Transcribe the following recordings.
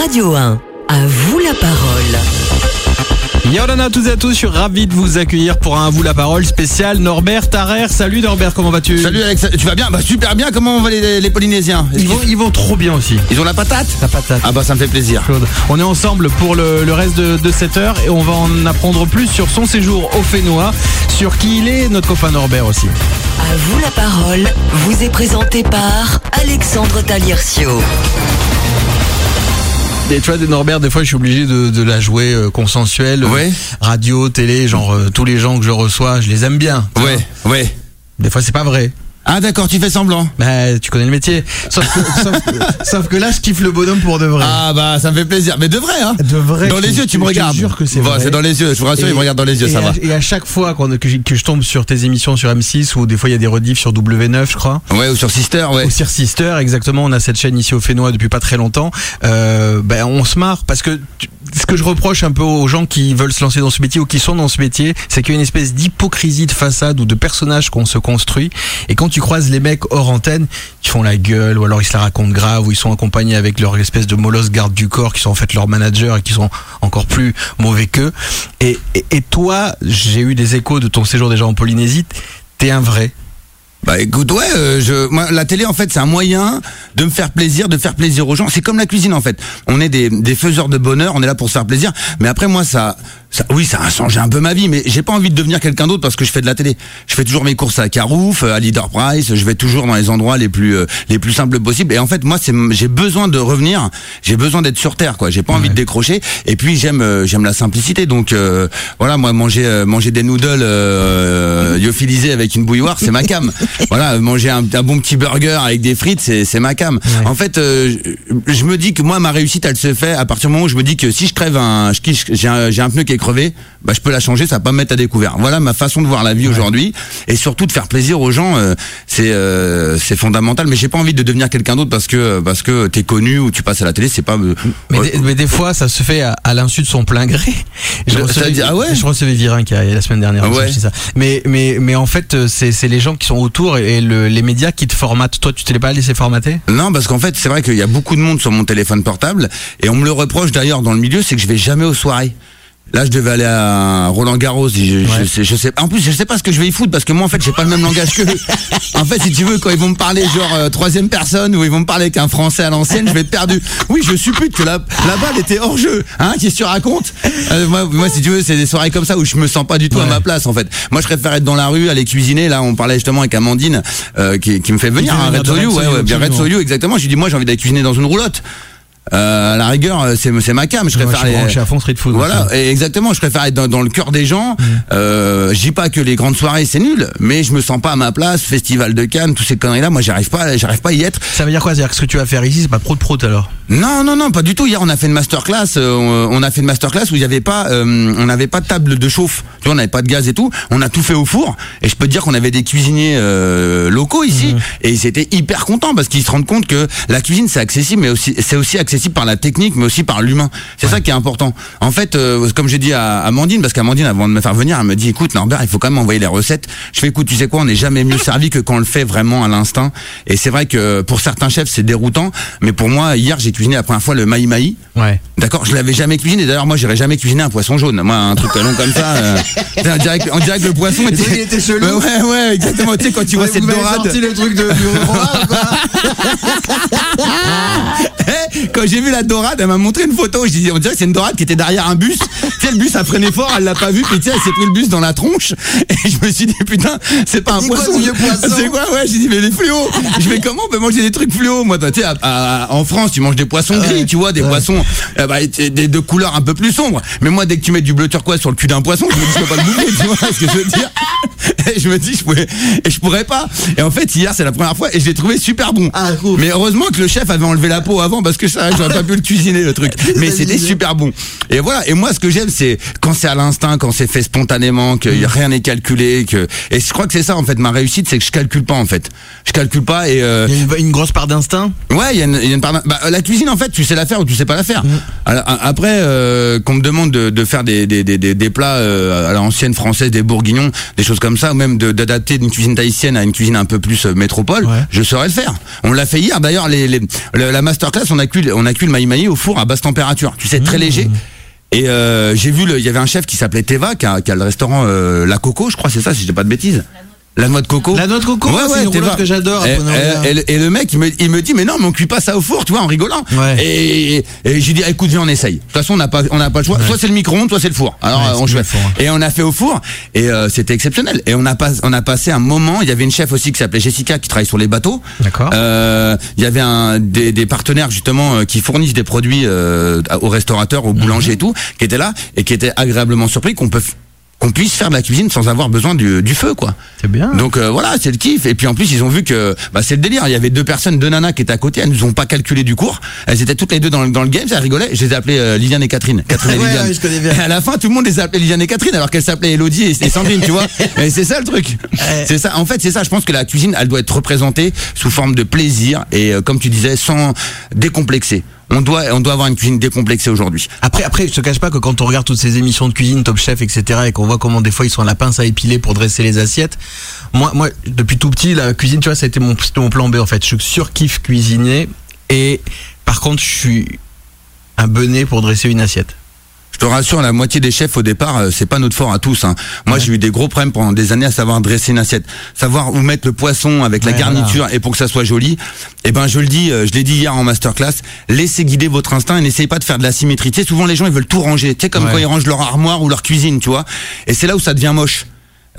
Radio 1. À vous la parole. Yolana à tous et à tous, je suis ravi de vous accueillir pour un À vous la parole spécial Norbert Tarrer. Salut Norbert, comment vas-tu? Salut Alex, tu vas bien? Bah super bien, comment vont les, les Polynésiens? Ils vont, qu'ils- ils vont trop bien aussi. Ils ont la patate? La patate. Ah bah ça me fait plaisir. Claude. On est ensemble pour le, le reste de, de cette heure et on va en apprendre plus sur son séjour au Fénois, sur qui il est, notre copain Norbert aussi. À vous la parole vous est présenté par Alexandre Taliercio. Et tu vois, Norbert, des fois, je suis obligé de, de la jouer euh, consensuelle. Ouais. Radio, télé, genre euh, tous les gens que je reçois, je les aime bien. tu Ouais, ouais. vois. Des fois, c'est pas vrai. Ah d'accord, tu fais semblant Bah, tu connais le métier. Sauf que, sauf sauf que là, je kiffe le bonhomme pour de vrai. Ah bah ça me fait plaisir, mais de vrai hein De vrai. Dans je les yeux, tu je me regardes. jure que c'est Bon, vrai. c'est dans les yeux, je vous rassure, Et- il me regarde dans les yeux, ça à, va. Et à chaque fois que, je- que je tombe sur tes émissions sur M6 ou des fois il y a des rediffs sur W9, je crois. Ouais, ou sur Sister, ouais. Ou sur Sister, exactement. On a cette chaîne ici au Fénois depuis pas très longtemps. Euh, ben on se marre parce que tu- ce que je reproche un peu aux gens qui veulent se lancer dans ce métier ou qui sont dans ce métier, c'est qu'il y a une espèce d'hypocrisie de façade ou de personnage qu'on se construit. Et quand tu croises les mecs hors antenne, ils font la gueule ou alors ils se la racontent grave ou ils sont accompagnés avec leur espèce de molosse garde du corps qui sont en fait leurs managers et qui sont encore plus mauvais qu'eux. Et, toi, j'ai eu des échos de ton séjour déjà en Polynésie. T'es un vrai. Bah écoute, ouais, euh, la télé en fait c'est un moyen de me faire plaisir, de faire plaisir aux gens. C'est comme la cuisine en fait. On est des, des faiseurs de bonheur, on est là pour se faire plaisir. Mais après moi ça, ça oui ça a changé un peu ma vie, mais j'ai pas envie de devenir quelqu'un d'autre parce que je fais de la télé. Je fais toujours mes courses à Carouf, à Leader Price, je vais toujours dans les endroits les plus euh, les plus simples possibles. Et en fait moi c'est j'ai besoin de revenir, j'ai besoin d'être sur terre quoi. J'ai pas envie de décrocher. Et puis j'aime euh, j'aime la simplicité. Donc euh, voilà moi manger euh, manger des noodles euh, lyophilisés avec une bouilloire c'est ma cam. voilà manger un, un bon petit burger avec des frites c'est c'est ma cam. Ouais. En fait euh, je, me dis que moi ma réussite elle se fait à partir du moment où je me dis que si je crève un j'ai un, un pneu qui est crevé bah je peux la changer ça va pas me mettre à découvert. Voilà ma façon de voir la vie aujourd'hui et surtout de faire plaisir aux gens euh, c'est euh, c'est fondamental mais j'ai pas envie de devenir quelqu'un d'autre parce que parce que t'es connu ou tu passes à la télé c'est pas euh, Mais, ouais. des, mais des fois, ça se fait à, à l'insu de son plein gré. Je Le- recevais, ah ouais je recevais Virin qui a la semaine dernière. Ah ouais. je ça. Mais mais mais en fait, euh, c'est c'est les gens qui sont autour et, et le- les médias qui te formatent. Toi, tu t'es pas laissé formater? Non, parce qu'en fait, c'est vrai qu'il y a beaucoup de monde sur mon téléphone portable, et on me le reproche d'ailleurs dans le milieu, c'est que je vais jamais aux soirées. Là, je devais aller à Roland Garros. Je, je, Ouais. sais, je sais. En plus, je sais pas ce que je vais y foutre parce que moi, en fait, j'ai pas le même langage que. eux. En fait, si tu veux, quand ils vont me parler genre euh, troisième personne ou ils vont me parler avec un français à l'ancienne, je vais être perdu. Oui, je suppute que la, la balle était hors jeu. Hein, qu'est-ce que tu racontes? Euh, moi, moi, si tu veux, c'est des soirées comme ça où je me sens pas du tout à ma place. En fait, moi, je préfère être dans la rue, aller cuisiner. Là, on parlait justement avec Amandine euh, qui, qui me fait venir. hein, Red Soyou, ouais, bien Red. Soyou, exactement. Je lui dis, moi, j'ai envie d'aller cuisiner dans une roulotte. Euh, à la rigueur, euh, c'est c'est ma cam. Je préfère je suis à fond street food. voilà, aussi. et exactement. Je préfère être dans, dans le cœur des gens. Euh, je dis pas que les grandes soirées c'est nul, mais je me sens pas à ma place. Festival de Cannes, tous ces conneries là, moi j'arrive pas, j'arrive pas à y être. Ça veut dire quoi C'est-à-dire que ce que tu vas faire ici, c'est pas pro de pro alors? Non, non, non, pas du tout. Hier, on a fait une masterclass. euh, on on a fait une masterclass où il y avait pas, euh, on n'avait pas de table de chauffe. Tu vois, on n'avait pas de gaz et tout. On a tout fait au four. Et je peux te dire qu'on avait des cuisiniers euh, locaux ici, et ils étaient hyper contents parce qu'ils se rendent compte que la cuisine c'est accessible, mais aussi c'est aussi accessible par la technique, mais aussi par l'humain. C'est ça qui est important. En fait, euh, comme j'ai dit à Amandine, parce qu'Amandine avant de me faire venir, elle me dit, écoute Norbert, il faut quand même envoyer les recettes. Je fais, écoute, tu sais quoi, on n'est jamais mieux servi que quand on le fait vraiment à l'instinct. Et c'est vrai que pour certains chefs c'est déroutant, mais pour moi hier j'ai cuisiné la première fois le maï maï. Ouais. D'accord, je l'avais jamais cuisiné. D'ailleurs, moi, j'irais jamais cuisiner un poisson jaune. Moi, un truc long comme ça, euh, on, dirait que, on dirait que le poisson était. il était chelou. Ouais, ouais, ouais, exactement. Tu sais, quand tu vois cette dorade. le truc de Eh, quand j'ai vu la dorade, elle m'a montré une photo. Je disais, on dirait que c'est une dorade qui était derrière un bus. Tu sais, le bus a freiné fort, elle l'a pas vu. Puis tu sais, elle s'est pris le bus dans la tronche. Et je me suis dit, putain, c'est pas un poisson. C'est quoi, ouais. J'ai dit, mais les fluos. Je vais comment on peut manger des trucs fluos Moi, tu sais, en France, tu manges des poissons gris, tu vois, des poissons euh, bah, des- de couleurs un peu plus sombres. Mais moi, dès que tu mets du bleu turquoise sur le cul d'un poisson, je me dis, je peux pas le bouffer, tu vois ce que je veux dire? Et je me dis, je pourrais, et je pourrais pas. Et en fait, hier, c'est la première fois, et je l'ai trouvé super bon. Ah, ouf. Mais heureusement que le chef avait enlevé la peau avant, parce que ça, j'aurais pas pu le cuisiner, le truc. Mais c'était super bon. Et voilà. Et moi, ce que j'aime, c'est quand c'est à l'instinct, quand c'est fait spontanément, que a rien n'est calculé, que, et je crois que c'est ça, en fait, ma réussite, c'est que je calcule pas, en fait. Je calcule pas, et, euh, Il y a une, une grosse part d'instinct? Ouais, il y, a une- il y a une part. Bah, la cuisine, en fait, tu sais la faire ou tu sais pas la faire. Alors, a- après, euh, qu'on me demande de, de faire des, des, des, des, des plats euh, à l'ancienne française, des bourguignons, des choses comme ça, ou même d'adapter une cuisine tahitienne à une cuisine un peu plus euh, métropole, Ouais. je saurais le faire. On l'a fait hier. D'ailleurs, les, les- le- la masterclass, on a cuit, on a cuit le maï maï au four à basse température. Tu sais, très Mmh. léger. Et euh, j'ai vu, il y avait un chef qui s'appelait Teva, qui a, qui a le restaurant euh, La Coco, je crois, c'est ça, si je dis pas de bêtises. La noix de coco. La noix de coco, c'est une roulotte Teva. que j'adore, Et, à Ponaulière. et- le mec, il me, il me dit, mais non, mais on cuit pas ça au four, tu vois, en rigolant. Ouais. Et, j'ai dit, écoute, viens, on essaye. De toute façon, on n'a pas, on n'a pas le choix. Soit c'est le micro-ondes, soit c'est le four. Alors, Ouais, euh, c'est on four, hein. Et on a fait au four et euh, c'était exceptionnel. Et on a pas, on a passé un moment. Il y avait une chef aussi qui s'appelait Jessica qui travaille sur les bateaux. D'accord. Euh, Il y avait un des, des partenaires justement euh, qui fournissent des produits euh, aux restaurateurs, aux boulangers et tout, qui étaient là et qui étaient agréablement surpris qu'on peut qu'on puisse faire de la cuisine sans avoir besoin du, du feu quoi. C'est bien. Donc euh, voilà, c'est le kiff. Et puis en plus, ils ont vu que bah, c'est le délire. Il y avait deux personnes, deux nanas qui étaient à côté. Elles nous ont pas calculé du cours. Elles étaient toutes les deux dans, le- dans le game. Ça rigolait. Je les ai appelées euh, Liliane et Catherine. Catherine et Ouais, Liliane. ouais, je connais bien. Et à la fin, tout le monde les a appelées Liliane et Catherine alors qu'elles s'appelaient Elodie et, et Sandrine, tu vois. Et c'est ça le truc. C'est ça. En fait, c'est ça. Je pense que la cuisine, elle doit être représentée sous forme de plaisir et euh, comme tu disais, sans décomplexer. On doit, on doit avoir une cuisine décomplexée aujourd'hui. Après, après, je te cache pas que quand on regarde toutes ces émissions de cuisine, Top Chef, etc., et qu'on voit comment des fois ils sont à la pince à épiler pour dresser les assiettes, moi, moi, depuis tout petit, la cuisine, tu vois, ça a été mon, mon plan B en fait. Je surkiffe cuisiner, et par contre, je suis un benet pour dresser une assiette. Je te rassure, la moitié des chefs au départ, euh, c'est pas notre fort à tous. Hein. Moi, j'ai eu des gros problèmes pendant des années à savoir dresser une assiette, savoir où mettre le poisson avec la garniture et pour que ça soit joli. Et ben, je le dis, euh, je l'ai dit hier en masterclass, laissez guider votre instinct et n'essayez pas de faire de la symétrie. Tu sais, souvent les gens ils veulent tout ranger. Tu sais, comme Ouais. quand ils rangent leur armoire ou leur cuisine, tu vois. Et c'est là où ça devient moche.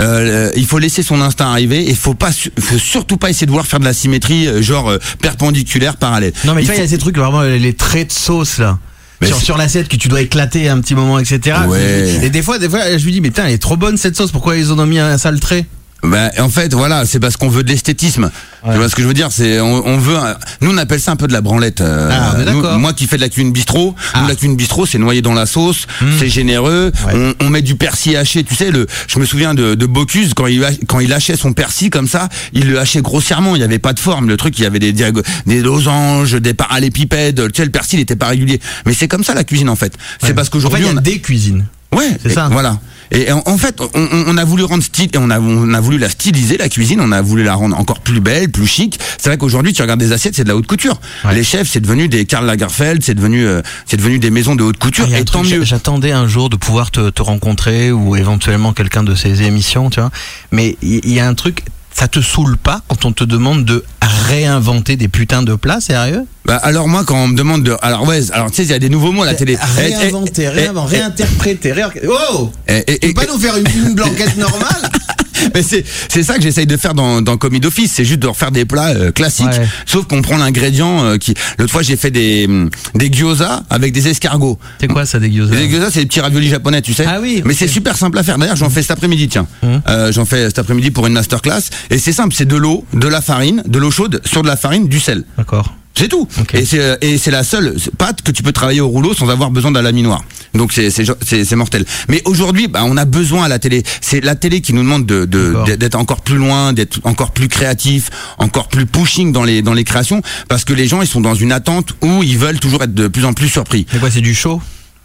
Euh, il faut laisser son instinct arriver et faut pas, faut surtout pas essayer de vouloir faire de la symétrie, euh, genre euh, perpendiculaire, parallèle. Non, mais Il y a ces trucs, vraiment, les traits de sauce, là. Sur, sur l'assiette que tu dois éclater un petit moment, etc. Ouais. Et des fois, des fois, je lui dis, mais putain, elle est trop bonne cette sauce, pourquoi ils en ont mis un sale trait? Bah, en fait, voilà, c'est parce qu'on veut de l'esthétisme. Ouais. Tu vois ce que je veux dire? C'est on, on veut. un- nous, on appelle ça un peu de la branlette. euh, Ah, nous- moi, qui fais de la cuisine bistrot, Ah. Hmm. nous, la cuisine bistrot, c'est noyé dans la sauce, c'est généreux. Ouais. On, on met du persil haché. Tu sais, le. Je me souviens de, de Bocuse quand il quand il hachait son persil comme ça, il le hachait grossièrement. Il y avait pas de forme. Le truc, il y avait des des losanges, des parallépipèdes. Tu sais, le persil, il était pas régulier. Mais c'est comme ça la cuisine en fait. C'est parce En fait, qu'aujourd'hui, il y a on a- des cuisines. Ouais, C'est ça. Voilà. Et en, en fait, on, a voulu rendre style, et on a, on a voulu la styliser la cuisine, on a voulu la rendre encore plus belle, plus chic. C'est vrai qu'aujourd'hui, tu regardes des assiettes, c'est de la haute couture. Ouais. Les chefs, c'est devenu des Karl Lagerfeld, c'est devenu, euh, c'est devenu des maisons de haute couture. Ah, et tant truc, mieux. J'attendais un jour de pouvoir te, te rencontrer ou éventuellement quelqu'un de ces émissions, tu vois. Mais il il y, a un truc, ça te saoule pas quand on te demande de réinventer des putains de plats, sérieux? Bah, alors moi, quand on me demande de, alors ouais, alors tu sais, il y a des nouveaux mots à la télé. Eh, eh, Réinventer, eh, réinventer, eh, réinterpréter, réorganiser. Oh eh, Tu peux pas nous faire une, une blanquette normale? Mais c'est c'est ça que j'essaye de faire dans dans Commis d'office, c'est juste de refaire des plats euh, classiques, Ouais. sauf qu'on prend l'ingrédient euh, qui. L'autre fois, j'ai fait des hum, des gyoza avec des escargots. C'est quoi ça des gyoza Les gyoza, c'est des petits raviolis japonais, tu sais. Ah oui, Mais c'est super simple à faire. D'ailleurs, j'en fais cet après-midi, tiens. Hum. Euh, j'en fais cet après-midi pour une masterclass. Et c'est simple, c'est de l'eau, de la farine, de l'eau chaude, sur de la farine, du sel. D'accord. C'est tout. Ok. Et c'est euh, et c'est la seule pâte que tu peux travailler au rouleau sans avoir besoin d'un laminoir. Donc c'est mortel. Mais aujourd'hui, bah, on a besoin à la télé. C'est la télé qui nous demande de de- d'être encore plus loin, d'être encore plus créatif, encore plus pushing dans les dans les créations, parce que les gens ils sont dans une attente où ils veulent toujours être de plus en plus surpris. C'est quoi, c'est du chaud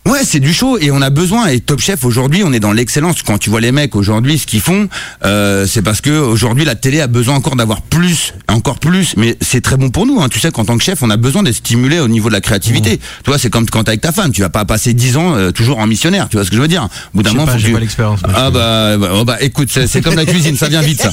Ouais, c'est du show et on a besoin. Et Top Chef aujourd'hui, on est dans l'excellence. Quand tu vois les mecs aujourd'hui, ce qu'ils font, euh, c'est parce que aujourd'hui la télé a besoin encore d'avoir plus, encore plus. Mais c'est très bon pour nous. Hein. Tu sais qu'en tant que chef, on a besoin d'être stimulé au niveau de la créativité. Tu vois, c'est comme quand t'es avec ta femme, tu vas pas passer 10 ans euh, toujours en missionnaire. Tu vois ce que je veux dire? Au bout d'un moment, pas, tu- pas l'expérience, Ah bah, bah, oh bah, écoute, c'est comme la cuisine, ça vient vite ça.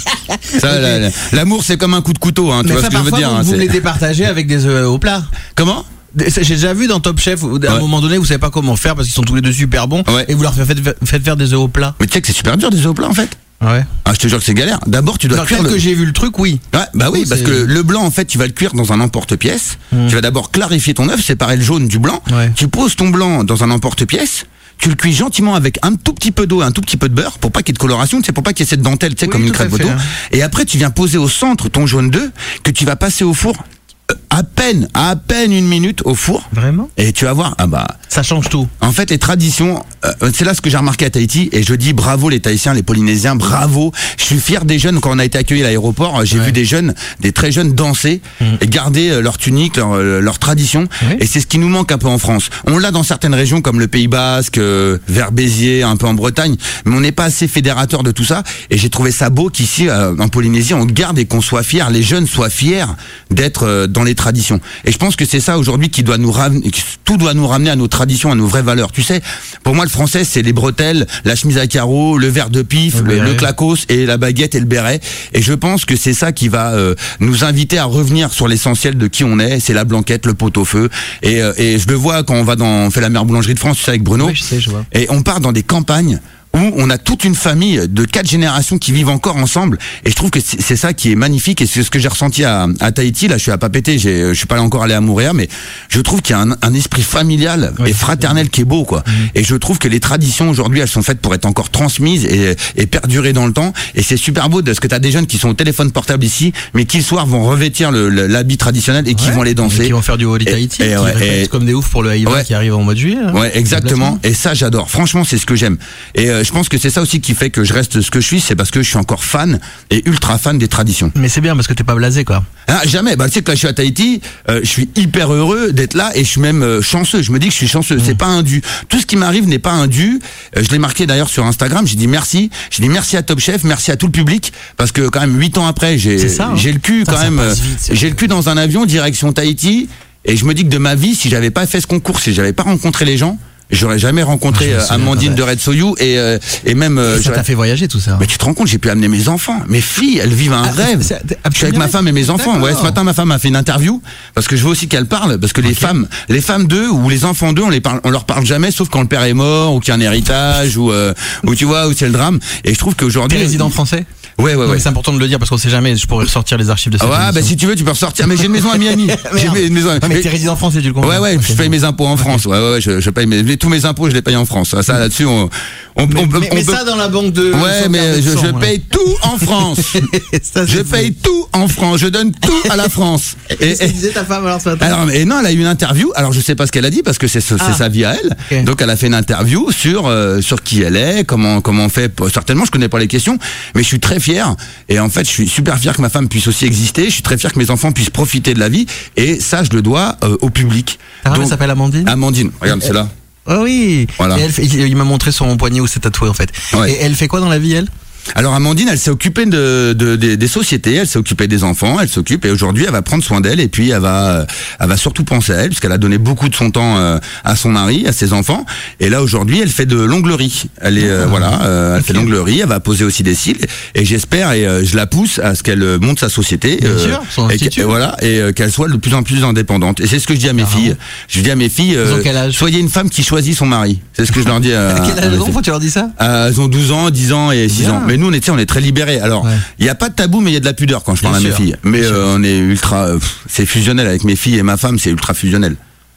Ça, la- la- l'amour, c'est comme un coup de couteau. Hein, tu Mais vois ça, ce que je veux dire vous, hein, les départagez avec des œufs au plat. Comment? J'ai déjà vu dans Top Chef, à un moment donné, vous savez pas comment faire parce qu'ils sont tous les deux super bons, Ouais. et vous leur faites, faites faire des œufs au plat. Mais tu sais que c'est super dur des œufs au plat en fait. Ouais. Ah, je te jure que c'est galère. D'abord, tu dois Dans cuire le- que j'ai vu le truc, oui. Ouais, bah oui, parce que le blanc, en fait, tu vas le cuire dans un emporte-pièce. Mm. Tu vas d'abord clarifier ton œuf, séparer le jaune du blanc. Ouais. Tu poses ton blanc dans un emporte-pièce. Tu le cuis gentiment avec un tout petit peu d'eau, un tout petit peu de beurre, pour pas qu'il y ait de coloration, c'est pour pas qu'il y ait cette dentelle, tu sais, Oui, comme une crêpe hein. Et après, tu viens poser au centre ton jaune d'œuf que tu vas passer au four à peine, à peine une minute au four. Vraiment Et tu vas voir, ah bah, Ça change tout. en fait, les traditions, euh, c'est là ce que j'ai remarqué à Tahiti et je dis bravo les Tahitiens, les Polynésiens, bravo. Je suis fier des jeunes quand on a été accueillis à l'aéroport. euh, J'ai Ouais. vu des jeunes, des très jeunes danser et garder euh, leur tunique, leur, euh, leur tradition. Ouais. Et c'est ce qui nous manque un peu en France. On l'a dans certaines régions comme le Pays Basque, euh, vers Béziers, un peu en Bretagne, mais on n'est pas assez fédérateur de tout ça. Et j'ai trouvé ça beau qu'ici, euh, en Polynésie, on garde et qu'on soit fiers, les jeunes soient fiers d'être euh, dans les traditions. Et je pense que c'est ça aujourd'hui qui doit nous ramener, tout doit nous ramener à nos traditions, à nos vraies valeurs. Tu sais, pour moi, le français, c'est les bretelles, la chemise à carreaux, le verre de pif, Le le, clacos et la baguette et le béret. Et je pense que c'est ça qui va euh, nous inviter à revenir sur l'essentiel de qui on est. C'est la blanquette, le pot-au-feu. Et, euh, et je le vois quand on va dans, on fait la meilleure boulangerie de France, tu sais, avec Bruno. Oui, je sais, je vois. Et on part dans des campagnes où on a toute une famille de quatre générations qui vivent encore ensemble. Et je trouve que c'est ça qui est magnifique. Et c'est ce que j'ai ressenti à, à Tahiti. Là, je suis à Papété. j'ai- Je suis pas encore allé à Moorea, mais je trouve qu'il y a un, un esprit familial et fraternel qui est beau, quoi. Et je trouve que les traditions aujourd'hui, elles sont faites pour être encore transmises et, et perdurer dans le temps. Et c'est super beau de ce que tu as des jeunes qui sont au téléphone portable ici, mais qui le soir vont revêtir l'habit traditionnel et qui vont aller danser. Qui vont faire du Holy Et- Tahiti, et qui ouais, et- comme des oufs pour le Ouais. qui arrive en mois de juillet. hein. Ouais, exactement. Et ça, j'adore. Franchement, c'est ce que j'aime. Et euh, je pense que c'est ça aussi qui fait que je reste ce que je suis, c'est parce que je suis encore fan et ultra fan des traditions. Mais c'est bien parce que t'es pas blasé quoi. Ah, jamais. Bah, tu sais que là, je suis à Tahiti, euh, je suis hyper heureux d'être là et je suis même euh, chanceux. Je me dis que je suis chanceux. Mm. C'est pas un dû. Tout ce qui m'arrive n'est pas un dû. Euh, je l'ai marqué d'ailleurs sur Instagram. J'ai dit merci. J'ai dit merci à Top Chef, merci à tout le public parce que quand même huit ans après, j'ai hein. le cul quand ça même. euh, j'ai le cul dans un avion direction Tahiti et je me dis que de ma vie, si j'avais pas fait ce concours, si j'avais pas rencontré les gens, j'aurais jamais rencontré Ah, euh, souviens, Amandine ouais. de Red Soyou et euh, et même euh, ça t'a fait voyager tout ça. mais tu te rends compte, j'ai pu amener mes enfants. Mes filles, elles vivent un Ah, rêve. Je suis avec ma femme et mes enfants. Ouais, ce matin, ma femme a fait une interview parce que je veux aussi qu'elle parle parce que les femmes, les femmes d'eux ou les enfants d'eux, on les parle, on leur parle jamais, sauf quand le père est mort ou qu'il y a un héritage ou euh, ou tu vois, ou c'est le drame. Et je trouve qu'aujourd'hui, résident français? Ouais, ouais, ouais. Ouais, C'est important de le dire parce qu'on sait jamais, je pourrais ressortir les archives de cette Ah ouais, bah si tu veux, tu peux ressortir. Mais j'ai une maison à Miami. j'ai une maison. à- Ouais, mais mais- t'es résident français, tu le comprends Ouais, ouais, je paye mes impôts en France. Ouais, ouais, ouais, je, je paye mes, tous mes impôts, je les paye en France. Ça, là-dessus, on, on, Mais, on peut, mais- on mais peut- ça dans la banque de. Ouais, mais je, je paye tout en France. Ça, Je paye tout en France. Je donne tout à la France. Et qu'est-ce que disait ta femme alors ce matin alors, mais non, elle a eu une interview. Alors, je sais pas ce qu'elle a dit parce que c'est ce- c'est Ah. sa vie à elle. Donc, elle a fait une interview sur euh, sur qui elle est, comment comment on fait. Certainement, je connais pas les questions, mais je suis très fier. Et en fait, je suis super fier que ma femme puisse aussi exister. Je suis très fier que mes enfants puissent profiter de la vie. Et ça, je le dois euh, au public. Ta femme, elle Donc, s'appelle Amandine? Amandine, regarde, c'est là. Oh oui Voilà. Et elle fait- il m'a montré son poignet où c'est tatoué en fait. Ouais. Et elle fait quoi dans la vie elle? Alors Amandine, elle s'est occupée de, de- des- des sociétés, elle s'est occupée des enfants, elle s'occupe et aujourd'hui elle va prendre soin d'elle et puis elle va, euh, elle va surtout penser à elle puisqu'elle a donné beaucoup de son temps euh, à son mari, à ses enfants. Et là aujourd'hui, elle fait de l'onglerie. Elle est euh, voilà, euh, elle fait de l'onglerie, elle va poser aussi des cils et j'espère et euh, je la pousse à ce qu'elle euh, monte sa société. Bien sûr, son et qu'elle- voilà et euh, qu'elle soit de plus en plus indépendante. Et c'est ce que je dis à mes filles. Je dis à mes filles, soyez une femme qui choisit son mari. C'est ce que je leur dis. À, À quel à âge mes filles. Pourquoi tu leur dis ça? Euh, elles ont 12 ans, 10 ans et 6 Bien. ans. Mais nous, on est, on très libérés. Alors, il Ouais. y a pas de tabou, mais il y a de la pudeur quand je parle à mes filles. Mais euh, on est ultra, c'est fusionnel avec mes filles et ma femme, c'est ultra fusionnel.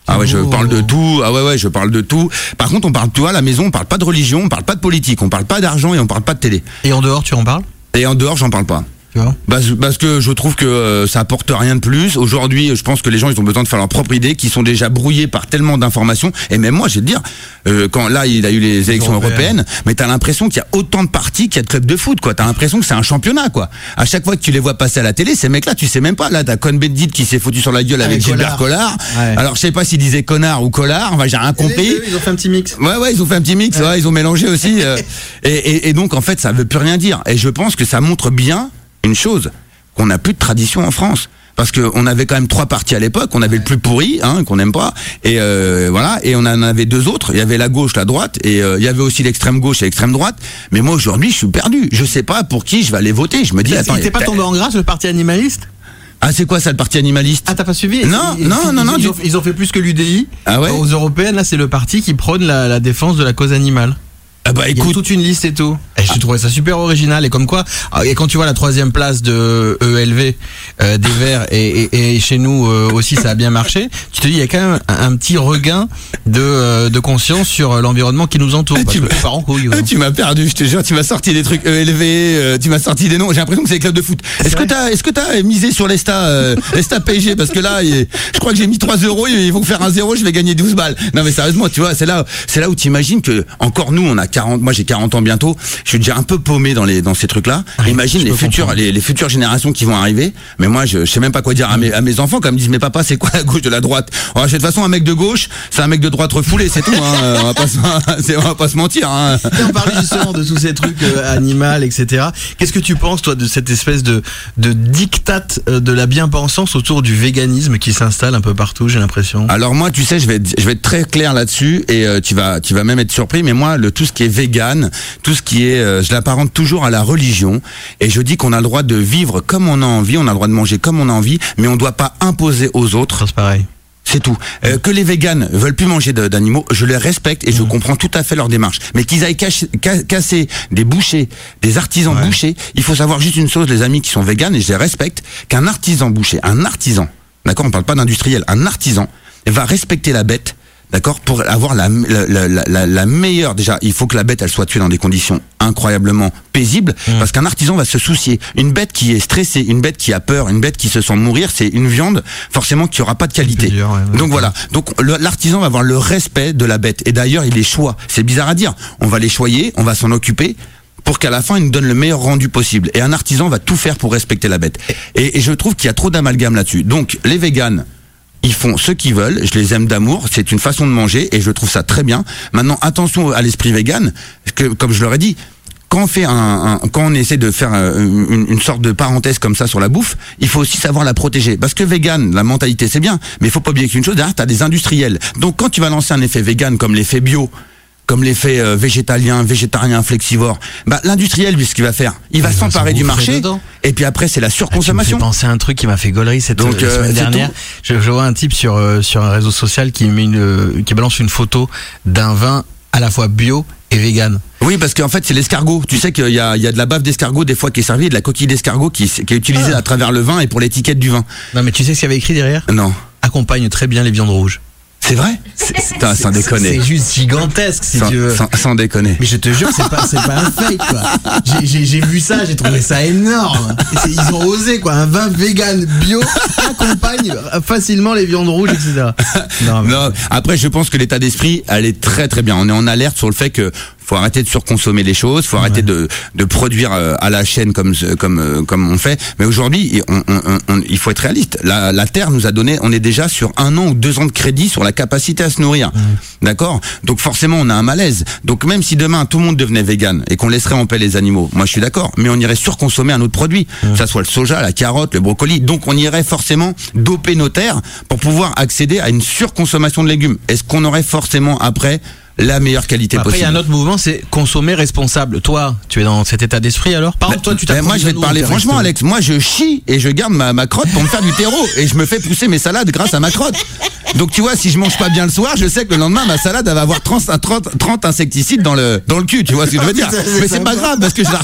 Ah ouais, je Oh. parle de tout. Ah ouais, ouais, je parle de tout. Par contre, on parle, tu vois, à la maison, on parle pas de religion, on parle pas de politique, on parle pas d'argent et on parle pas de télé. Et en dehors tu en parles? Et en dehors, j'en parle pas. Tu vois Parce, parce que je trouve que euh, ça apporte rien de plus. Aujourd'hui, je pense que les gens ils ont besoin de faire leur propre idée, qui sont déjà brouillés par tellement d'informations. Et même moi, je vais te dire, euh, quand là il a eu les élections européennes. européennes, mais t'as l'impression qu'il y a autant de partis qu'il y a de clubs de foot, quoi. T'as l'impression que c'est un championnat, quoi. À chaque fois que tu les vois passer à la télé, ces mecs-là, tu sais même pas. Là, t'as Cohn-Bendit qui s'est foutu sur la gueule avec, Avec Gilbert Collard. Ouais. Alors je sais pas s'il disait connard ou collard. Enfin, j'ai rien compris. Ils ont fait un petit mix. Ouais, ouais, ils ont fait un petit mix, ouais, ils ont mélangé aussi. euh, et, et, et donc, en fait, ça veut plus rien dire. Et je pense que ça montre bien une chose, qu'on n'a plus de tradition en France. Parce qu'on avait quand même trois partis à l'époque, on avait le plus pourri, hein, qu'on n'aime pas, et euh, voilà, et on en avait deux autres. Il y avait la gauche, la droite, et euh, il y avait aussi l'extrême gauche et l'extrême droite. Mais moi aujourd'hui, je suis perdu. Je sais pas pour qui je vais aller voter. Je me dis, attends, il t'est pas tombé en grâce le parti animaliste? Ah c'est quoi ça le parti animaliste? Ah t'as pas suivi? Non, Ils- non, ils- non, non, Ils, ont, ils ont fait plus que l'UDI. Ah ouais? Aux européennes, là, c'est le parti qui prône la, la défense de la cause animale. Ah bah Il y a écoute, toute une liste et tout. Et j'ai trouvé ça super original. Et comme quoi, ah, et quand tu vois la troisième place de ELV euh, des Verts et, et, et chez nous euh, aussi ça a bien marché, tu te dis il y a quand même un, un petit regain de, euh, de conscience sur euh, l'environnement qui nous entoure. Ah, Parce tu que m'as- tu pars en couille. Ah, ouais. tu m'as perdu, je te jure, tu m'as sorti des trucs euh, euh, tu m'as sorti des noms. J'ai l'impression que c'est les clubs de foot. Est-ce que t'as, est-ce que t'as misé sur l'Esta, euh, l'Esta PSG parce que là, il- je crois que j'ai mis 3 euros, ils vont faire un zéro, je vais gagner 12 balles. Non mais sérieusement, tu vois, c'est là, c'est là où t'imagines que encore nous, on a 40, moi j'ai 40 ans bientôt, je suis déjà un peu paumé dans les dans ces trucs-là. Imagine je les futures, les, les futures générations qui vont arriver. Mais moi, je, je sais même pas quoi dire à mes, à mes enfants, comme disent mes papas, c'est quoi la gauche de la droite? Oh, De toute façon, un mec de gauche, c'est un mec de droite refoulé, c'est tout. Hein. On va pas se, on va pas se mentir. Hein. Et on parlait justement de tous ces trucs euh, animal, etc. Qu'est-ce que tu penses, toi, de cette espèce de, de diktat euh, de la bien-pensance autour du véganisme qui s'installe un peu partout, j'ai l'impression? Alors moi, tu sais, je vais être, je vais être très clair là-dessus et euh, tu vas tu vas même être surpris. Mais moi, le tout ce qui est vegan, tout ce qui est, euh, je l'apparente toujours à la religion et je dis qu'on a le droit de vivre comme on a envie, on a le droit de manger comme on a envie, mais on doit pas imposer aux autres. C'est pareil. C'est tout. Euh, que les véganes veulent plus manger d'animaux, je les respecte et je comprends tout à fait leur démarche. Mais qu'ils aillent cacher- ca- casser des bouchers, des artisans Ouais. bouchers, il faut savoir juste une chose, les amis qui sont véganes, et je les respecte, qu'un artisan boucher, un artisan, d'accord, on parle pas d'industriel, un artisan va respecter la bête. D'accord Pour avoir la, la, la, la- la meilleure, déjà, il faut que la bête, elle soit tuée dans des conditions incroyablement paisibles, parce qu'un artisan va se soucier. Une bête qui est stressée, une bête qui a peur, une bête qui se sent mourir, c'est une viande, forcément, qui aura pas de qualité. dur, ouais, ouais. Donc voilà. Donc l'artisan va avoir le respect de la bête. Et d'ailleurs, il les choix. C'est bizarre à dire. On va les choyer, on va s'en occuper pour qu'à la fin, il nous donne le meilleur rendu possible. Et un artisan va tout faire pour respecter la bête. Et, et je trouve qu'il y a trop d'amalgame là-dessus. Donc les véganes, ils font ce qu'ils veulent, je les aime d'amour, c'est une façon de manger et je trouve ça très bien. Maintenant, attention à l'esprit vegan, comme je leur ai dit, quand on essaie de faire euh, une, une sorte de parenthèse comme ça sur la bouffe, il faut aussi savoir la protéger. Parce que vegan, la mentalité c'est bien, mais il faut pas oublier qu'une chose, derrière, t'as des industriels. Donc quand tu vas lancer un effet vegan comme l'effet bio, comme l'effet euh, végétalien, végétarien, flexivore, bah l'industriel, lui, ce qu'il va faire, il va s'emparer du marché, et puis après c'est la Ah, tu me surconsommation. fais penser à un truc qui m'a fait gaulerie cette Donc, euh, semaine dernière. Je, je vois un type sur euh, sur un réseau social qui met une euh, qui balance une photo d'un vin à la fois bio et vegan. Oui, parce qu'en fait, c'est l'escargot. Tu sais qu'il y a, il y a de la bave d'escargot des fois qui est servie, et de la coquille d'escargot qui, qui est utilisée Ah. à travers le vin et pour l'étiquette du vin. Non mais tu sais ce qu'il y avait écrit derrière? Non. Accompagne très bien les viandes rouges. C'est vrai Putain, sans déconner. C'est juste gigantesque si Sans, tu veux. sans- sans déconner. Mais je te jure, c'est pas, c'est pas un fake, quoi. J'ai- J'ai j'ai vu ça, j'ai trouvé ça énorme. Ils ont osé, quoi. Un vin vegan bio accompagne facilement les viandes rouges, etc. Non, mais- Non, après, je pense que l'état d'esprit, elle est très très bien. On est en alerte sur le fait que faut arrêter de surconsommer les choses, faut arrêter de, de produire euh, à la chaîne comme comme euh, comme on fait. Mais aujourd'hui, on- on- on- on- il faut être réaliste. La, la Terre nous a donné, on est déjà sur un an ou deux ans de crédit sur la capacité à se nourrir. D'accord? Donc forcément, on a un malaise. Donc même si demain tout le monde devenait vegan et qu'on laisserait en paix les animaux, moi je suis d'accord. Mais on irait surconsommer un autre produit, que ça soit le soja, la carotte, le brocoli. Donc on irait forcément doper nos terres pour pouvoir accéder à une surconsommation de légumes. Est-ce qu'on aurait forcément après la meilleure qualité Après, il y possible a un autre mouvement, c'est consommer responsable. Toi, tu es dans cet état d'esprit alors Par Bah, toi, tu ben, t'as moi, je vais te parler franchement, Alex. Moi, je chie et je garde ma, ma crotte pour me faire du terreau et je me fais pousser mes salades grâce à ma crotte. Donc, tu vois, si je mange pas bien le soir, je sais que le lendemain, ma salade, elle va avoir 30, 30, 30 insecticides dans le, dans le cul. Tu vois ce que je veux dire? Mais c'est pas grave parce que je la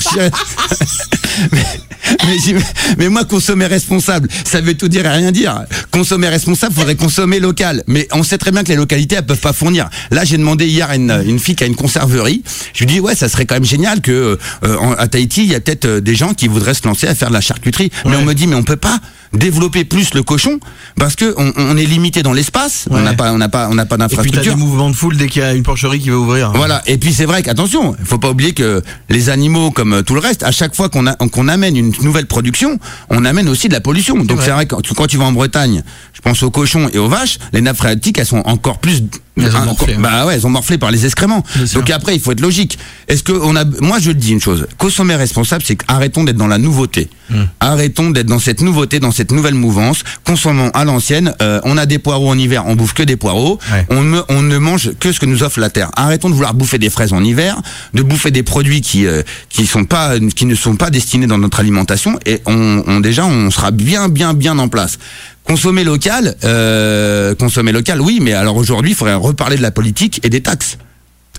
mais, mais, moi, consommer responsable, ça veut tout dire et rien dire. Consommer responsable, faudrait consommer local. Mais on sait très bien que les localités, elles peuvent pas fournir. Là, j'ai demandé hier à une, une fille qui a une conserverie. Je lui dis, ouais, ça serait quand même génial que euh, en- à Tahiti, il y a peut-être euh, des gens qui voudraient se lancer à faire de la charcuterie. Mais on me dit, mais on peut pas développer plus le cochon parce que on, on est limité dans l'espace. On n'a pas, on n'a pas, on n'a pas Et puis, des d'infrastructure. mouvements de foule dès qu'il y a une porcherie qui va ouvrir. Voilà. Et puis c'est vrai qu'attention, il faut pas oublier que les animaux, comme euh, tout le reste, à chaque fois qu'on amène une nouvelle production, on amène aussi de la pollution. Donc c'est vrai que quand tu, quand tu vas en Bretagne, je pense aux cochons et aux vaches, les nappes phréatiques, elles sont encore plus. Elles ont un- morflé, bah ouais, elles ont morflé par les excréments. Donc après, il faut être logique. Est-ce que on a, moi je dis une chose, consommer responsable, c'est arrêtons d'être dans la nouveauté. Hmm. Arrêtons d'être dans cette nouveauté, dans cette nouvelle mouvance. Consommons à l'ancienne. Euh, on a des poireaux en hiver, on bouffe que des poireaux. Ouais. On, me- on ne mange que ce que nous offre la terre. Arrêtons de vouloir bouffer des fraises en hiver, de bouffer des produits qui euh, qui sont pas qui ne sont pas destinés dans notre alimentation et on, on déjà on sera bien bien bien en place. Consommer local, euh, consommer local, oui, mais alors aujourd'hui, il faudrait reparler de la politique et des taxes.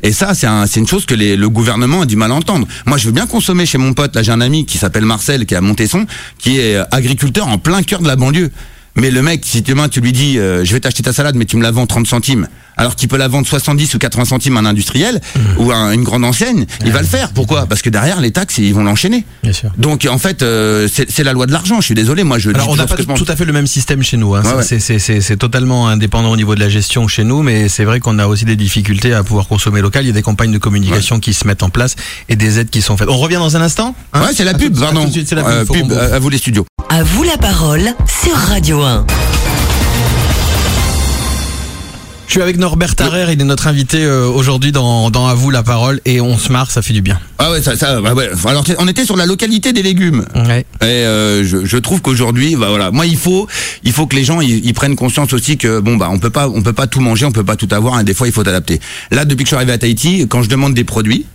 Et ça, c'est un, une chose que le gouvernement a du mal à entendre. Moi, je veux bien consommer chez mon pote. Là, j'ai un ami qui s'appelle Marcel, qui est à Montesson, qui est euh, agriculteur en plein cœur de la banlieue. Mais le mec, si demain tu lui dis, euh, je vais t'acheter ta salade, mais tu me la vends 30 centimes, alors qu'il peut la vendre 70 ou 80 centimes à un industriel ou à une grande enseigne, il va le faire. Pourquoi? Parce que derrière, les taxes, ils vont l'enchaîner. Bien sûr. Donc en fait, euh, c'est la loi de l'argent. Je suis désolé, moi je Alors dis on n'a pas que je pense. tout à fait le même système chez nous. Hein. Ouais, Ça, ouais. c'est- totalement indépendant au niveau de la gestion chez nous, mais c'est vrai qu'on a aussi des difficultés à pouvoir consommer local. Il y a des campagnes de communication qui se mettent en place et des aides qui sont faites. On revient dans un instant. hein? Ouais, c'est la pub, à pardon. la pub. Euh, pub, à à vous les studios. À vous la parole sur Radio 1. Je suis avec Norbert Tarrer, il est notre invité euh, aujourd'hui dans, dans À vous la parole et on se marre, ça fait du bien. Ah ouais, ça, ça, bah ouais. Alors on était sur la localité des légumes. Ouais. Et euh, je, je trouve qu'aujourd'hui, bah voilà, moi il faut, il faut que les gens ils, ils prennent conscience aussi que bon bah on peut pas, on peut pas tout manger, on peut pas tout avoir, et des fois il faut adapter. Là, depuis que je suis arrivé à Tahiti, quand je demande des produits,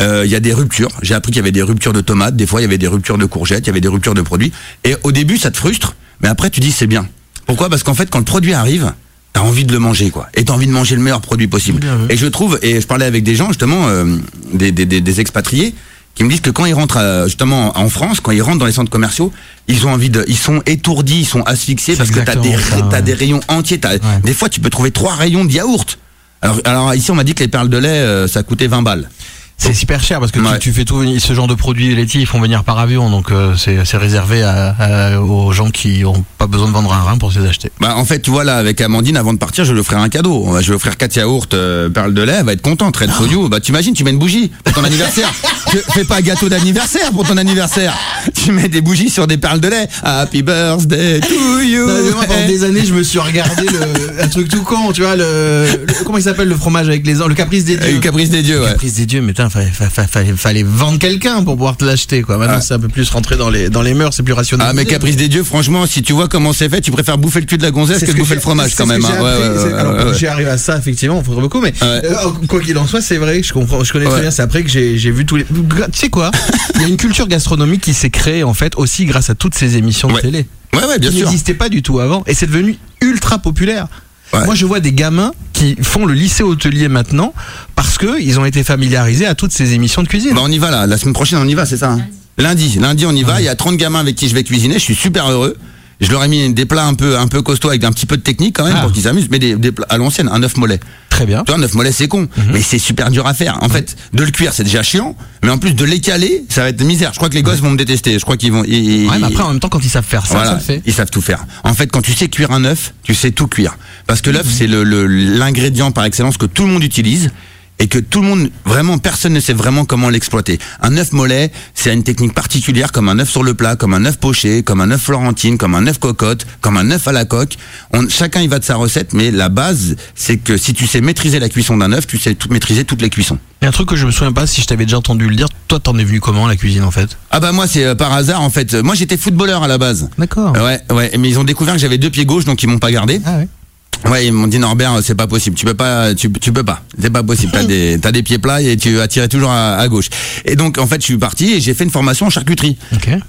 euh, il y a des ruptures. J'ai appris qu'il y avait des ruptures de tomates, des fois il y avait des ruptures de courgettes, il y avait des ruptures de produits. Et au début, ça te frustre, mais après tu dis c'est bien. Pourquoi? Parce qu'en fait, quand le produit arrive, t'as envie de le manger quoi, et t'as envie de manger le meilleur produit possible. Bien. Et je trouve, et je parlais avec des gens justement, euh, des, des, des, des expatriés, qui me disent que quand ils rentrent euh, justement en France, quand ils rentrent dans les centres commerciaux, ils ont envie de, ils sont étourdis, ils sont asphyxiés parce que t'as des, t'as des rayons entiers. t'as- Des fois, tu peux trouver trois rayons de yaourt. Alors, alors ici, on m'a dit que les perles de lait, euh, ça coûtait 20 balles. C'est super cher parce que Ouais. tu, tu fais tout ce genre de produits laitiers, ils font venir par avion, donc euh, c'est réservé à, à- aux gens qui ont pas besoin de vendre un rein pour se les acheter. Bah, en fait, tu vois, là, avec Amandine, avant de partir, je lui offrir un cadeau. Je vais lui offrir 4 yaourts, euh, perles de lait, elle va être contente, Red Folio. Bah, t'imagines, tu mets une bougie pour ton anniversaire. tu fais pas un gâteau d'anniversaire pour ton anniversaire. Tu mets des bougies sur des perles de lait. Happy birthday to you. Non, mais moi, pendant des années, je me suis regardé le, un truc tout con, tu vois, le, le- comment il s'appelle le fromage avec les ans, le caprice des Euh, dieux. Caprice des dieux, ouais. Caprice des dieux, mais putain, fallait, fallait, fallait, fallait vendre quelqu'un pour pouvoir te l'acheter, quoi. Maintenant, Ah. c'est un peu plus rentré dans les, dans les mœurs, c'est plus rationnel. Ah, mais Caprice des dieux, franchement, si tu vois comment c'est fait, tu préfères bouffer le cul de la gonzesse que de bouffer le fromage quand même. hein. Ouais, alors, à ça, effectivement, il faudrait beaucoup, mais euh, quoi qu'il en soit, c'est vrai, je comprends, je connais très bien, c'est après que j'ai vu tous les. Tu sais quoi? Il y a une culture gastronomique qui s'est créée, en fait, aussi grâce à toutes ces émissions de télé. Ouais, ouais, bien qui sûr. n'existait pas du tout avant et c'est devenu ultra populaire. Ouais. Moi, je vois des gamins qui font le lycée hôtelier maintenant parce que ils ont été familiarisés à toutes ces émissions de cuisine. Bah, on y va là. La semaine prochaine, on y va, c'est ça hein Lundi. Lundi, on y va. Il y a 30 gamins avec qui je vais cuisiner. Je suis super heureux. Je leur ai mis des plats un peu, un peu costauds avec un petit peu de technique quand même Ah. pour qu'ils s'amusent. Mais des, des plats à l'ancienne, un œuf mollet. Très bien. Tu vois, un œuf mollet, c'est con. Mhm. Mais c'est super dur à faire. En fait, de le cuire, c'est déjà chiant. Mais en plus, de l'écaler, ça va être misère. Je crois que les gosses vont me détester. Je crois qu'ils vont. ils- Ouais, mais après, en même temps, quand ils savent faire ça, voilà, ça le fait. ils savent tout faire. En fait, quand tu sais cuire un œuf, tu sais tout cuire. Parce que Mhm. l'œuf, c'est le- le- l'ingrédient par excellence que tout le monde utilise et que tout le monde, vraiment, personne ne sait vraiment comment l'exploiter. Un œuf mollet, c'est une technique particulière, comme un œuf sur le plat, comme un œuf poché, comme un œuf florentine, comme un œuf cocotte, comme un œuf à la coque. On, chacun y va de sa recette, mais la base, c'est que si tu sais maîtriser la cuisson d'un œuf, tu sais tout, maîtriser toutes les cuissons. A un truc que je me souviens pas si je t'avais déjà entendu le dire. Toi, t'en es venu comment la cuisine en fait? Ah bah moi, c'est euh, par hasard, en fait. Moi, j'étais footballeur à la base. D'accord. Ouais, ouais, mais ils ont découvert que j'avais deux pieds gauches, donc ils m'ont pas gardé. Ah ouais. Ouais, ils m'ont dit Norbert, c'est pas possible. Tu peux pas, tu, tu peux pas. C'est pas possible. T'as des, t'as des pieds plats et tu vas tirer toujours à, à gauche. Et donc, en fait, je suis parti et j'ai fait une formation en charcuterie.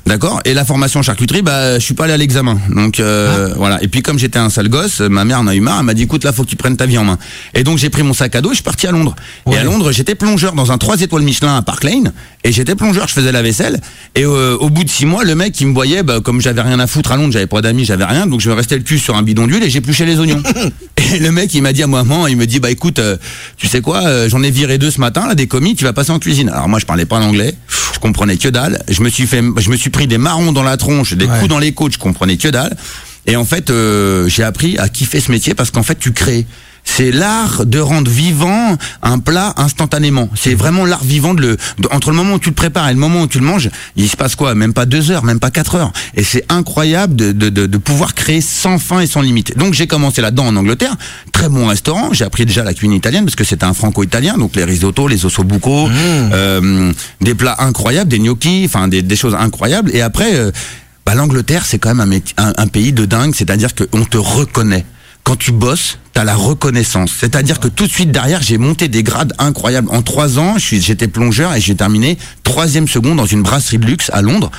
D'accord? Et la formation en charcuterie, bah, je suis pas allé à l'examen. Donc euh, voilà. Et puis comme j'étais un sale gosse, ma mère en a eu marre. Elle m'a dit, écoute, là, faut que tu prennes ta vie en main. Et donc j'ai pris mon sac à dos et je suis parti à Londres. Et à Londres, j'étais plongeur dans un 3 étoiles Michelin à Park Lane. Et j'étais plongeur, je faisais la vaisselle. Et euh, au bout de six mois, le mec, il me voyait, bah, comme j'avais rien à foutre à Londres, j'avais pas d'amis, j'avais rien, donc je me restais le cul sur un bidon d'huile et j'épluchais les oignons. et le mec, il m'a dit à un moment, il me dit, bah écoute, euh, tu sais quoi, euh, j'en ai viré deux ce matin, là, des commis, tu vas passer en cuisine. Alors moi, je parlais pas l'anglais, je comprenais que dalle. Je me suis fait, je me suis pris des marrons dans la tronche, des Ouais. coups dans les côtes, je comprenais que dalle. Et en fait, euh, j'ai appris à kiffer ce métier parce qu'en fait, tu crées. C'est l'art de rendre vivant un plat instantanément. C'est vraiment l'art vivant de le, de- entre le moment où tu le prépares et le moment où tu le manges, il se passe quoi? Même pas deux heures, même pas quatre heures. Et c'est incroyable de, de, de, de pouvoir créer sans fin et sans limite. Donc j'ai commencé là-dedans en Angleterre, très bon restaurant. J'ai appris déjà la cuisine italienne parce que c'était un franco-italien, donc les risottos, les ossobuco, euh, des plats incroyables, des gnocchis, enfin des, des choses incroyables. Et après, euh, bah, l'Angleterre, c'est quand même un, un, un pays de dingue, c'est-à-dire qu'on te reconnaît. Quand tu bosses, t'as la reconnaissance. C'est-à-dire que tout de suite derrière, j'ai monté des grades incroyables. En trois ans, j'étais plongeur et j'ai terminé troisième seconde dans une brasserie de luxe à Londres.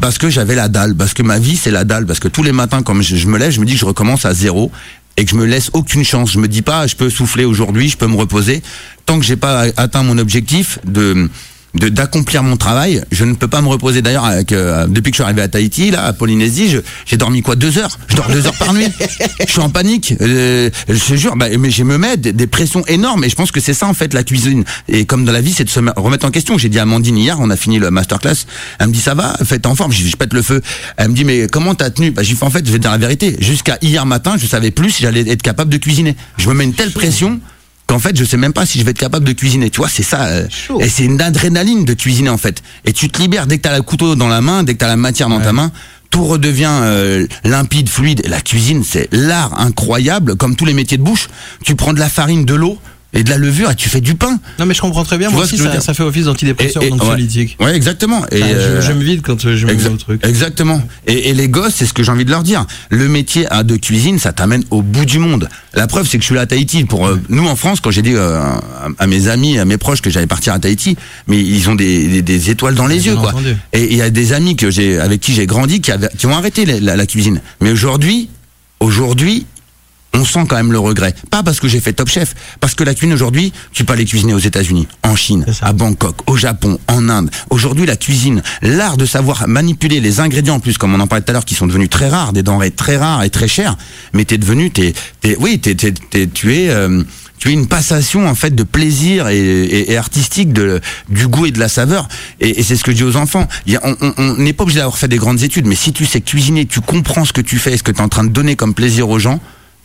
Parce que j'avais la dalle, parce que ma vie c'est la dalle, parce que tous les matins quand je, je me lève, je me dis que je recommence à zéro et que je me laisse aucune chance. Je me dis pas, je peux souffler aujourd'hui, je peux me reposer. Tant que j'ai pas atteint mon objectif de de d'accomplir mon travail. Je ne peux pas me reposer. D'ailleurs, avec, euh, depuis que je suis arrivé à Tahiti, là, à Polynésie, j'ai dormi quoi deux heures? Je dors deux heures par nuit. Je suis en panique. Euh, je te jure, bah, mais je me mets des, pressions énormes. Et je pense que c'est ça en fait la cuisine. Et comme dans la vie, c'est de se me- remettre en question. J'ai dit à Amandine hier, on a fini le masterclass. Elle me dit ça va, faites en forme. Je, je pète le feu. Elle me dit mais comment t'as tenu? Bah j'ai fait en fait, je vais te dire la vérité. Jusqu'à hier matin, je savais plus si j'allais être capable de cuisiner. Je me mets une telle pression qu'en fait je sais même pas si je vais être capable de cuisiner. Tu vois c'est ça euh, et c'est une adrénaline de cuisiner en fait. Et tu te libères dès que t'as le couteau dans la main dès que t'as la matière dans ta main tout redevient euh, limpide fluide. La cuisine c'est l'art incroyable comme tous les métiers de bouche. Tu prends de la farine de l'eau et de la levure et tu fais du pain Non mais je comprends très bien. Tu Moi aussi, ça, ça fait office d'antidépresseur, et- d'anxiolytique. ouais exactement et Ah, je- euh, je, me vide quand euh, je me Exa- au truc. Exactement. Et, et les gosses, c'est ce que j'ai envie de leur dire. Le métier à de cuisine, ça t'amène au bout du monde. La preuve, c'est que je suis là à Tahiti. Pour euh, nous en France, quand j'ai dit euh, à, mes amis, à mes proches que j'allais partir à Tahiti, mais ils ont des, des, des étoiles dans les Bien yeux, quoi. entendu. Et il y a des amis que j'ai, avec qui j'ai grandi, qui, avaient, qui ont arrêté la, la- la cuisine. Mais aujourd'hui, aujourd'hui, on sent quand même le regret. Pas parce que j'ai fait Top Chef, parce que la cuisine aujourd'hui, tu peux aller cuisiner aux États-Unis, en Chine, à Bangkok, au Japon, en Inde. Aujourd'hui, la cuisine, l'art de savoir manipuler les ingrédients en plus, comme on en parlait tout à l'heure, qui sont devenus très rares, des denrées très rares et très chères. Mais t'es devenu, t'es, t'es, oui, t'es, t'es, t'es- tu es, euh, tu es une passation en fait de plaisir et, et- et artistique de du goût et de la saveur. Et, et c'est ce que je dis aux enfants. A- on n'est pas obligé d'avoir fait des grandes études, mais si tu sais cuisiner, tu comprends ce que tu fais, et ce que tu es en train de donner comme plaisir aux gens.